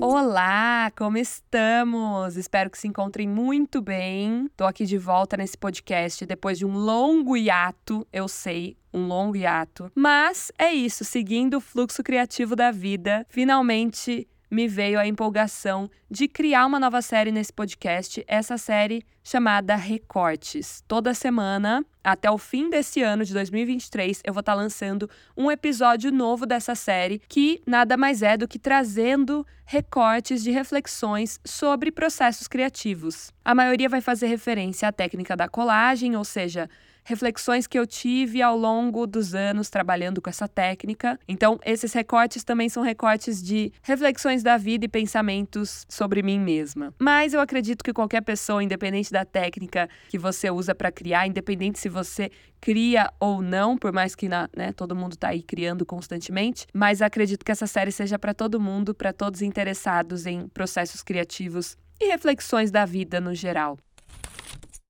Olá, como estamos? Espero que se encontrem muito bem. Tô aqui de volta nesse podcast depois de um longo hiato, eu sei, um longo hiato. Mas é isso, seguindo o fluxo criativo da vida, finalmente me veio a empolgação de criar uma nova série nesse podcast, essa série chamada Recortes. Toda semana, até o fim desse ano de 2023, eu vou estar tá lançando um episódio novo dessa série, que nada mais é do que trazendo recortes de reflexões sobre processos criativos. A maioria vai fazer referência à técnica da colagem, ou seja, reflexões que eu tive ao longo dos anos trabalhando com essa técnica. Então, esses recortes também são recortes de reflexões da vida e pensamentos sobre mim mesma. Mas eu acredito que qualquer pessoa, independente da técnica que você usa para criar, independente se você cria ou não, por mais que na, né, todo mundo está aí criando constantemente, mas acredito que essa série seja para todo mundo, para todos interessados em processos criativos e reflexões da vida no geral.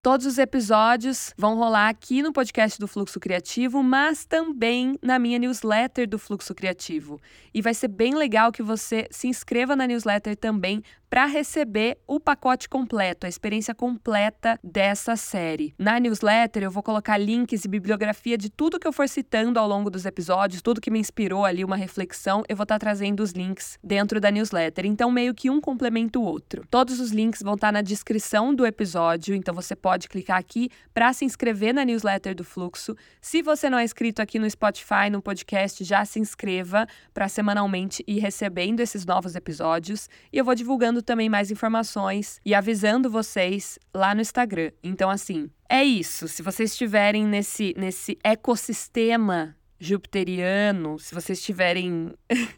Todos os episódios vão rolar aqui no podcast do Fluxo Criativo, mas também na minha newsletter do Fluxo Criativo. E vai ser bem legal que você se inscreva na newsletter também para receber o pacote completo, a experiência completa dessa série. Na newsletter eu vou colocar links e bibliografia de tudo que eu for citando ao longo dos episódios, tudo que me inspirou ali uma reflexão, eu vou estar tá trazendo os links dentro da newsletter. Então meio que um complementa o outro. Todos os links vão estar tá na descrição do episódio, então você pode clicar aqui para se inscrever na newsletter do Fluxo. Se você não é inscrito aqui no Spotify, no podcast, já se inscreva para semanalmente ir recebendo esses novos episódios e eu vou divulgando também mais informações e avisando vocês lá no Instagram. Então, assim, é isso. Se vocês estiverem nesse, nesse ecossistema jupiteriano, se vocês estiverem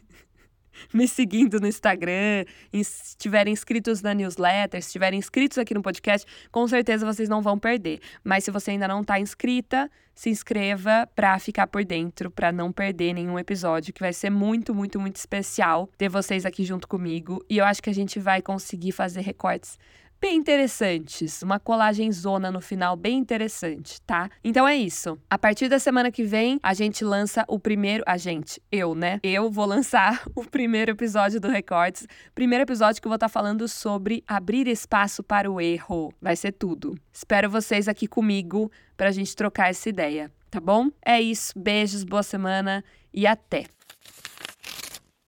me seguindo no Instagram, estiverem inscritos na newsletter, estiverem inscritos aqui no podcast, com certeza vocês não vão perder. Mas se você ainda não está inscrita, se inscreva para ficar por dentro, para não perder nenhum episódio, que vai ser muito, muito, muito especial ter vocês aqui junto comigo. E eu acho que a gente vai conseguir fazer recortes bem interessantes. Uma colagem zona no final bem interessante, tá? Então é isso. A partir da semana que vem, a gente lança o primeiro. A gente, eu, né? Eu vou lançar o primeiro episódio do Recortes. Primeiro episódio que eu vou estar tá falando sobre abrir espaço para o erro. Vai ser tudo. Espero vocês aqui comigo para a gente trocar essa ideia, tá bom? É isso. Beijos, boa semana e até!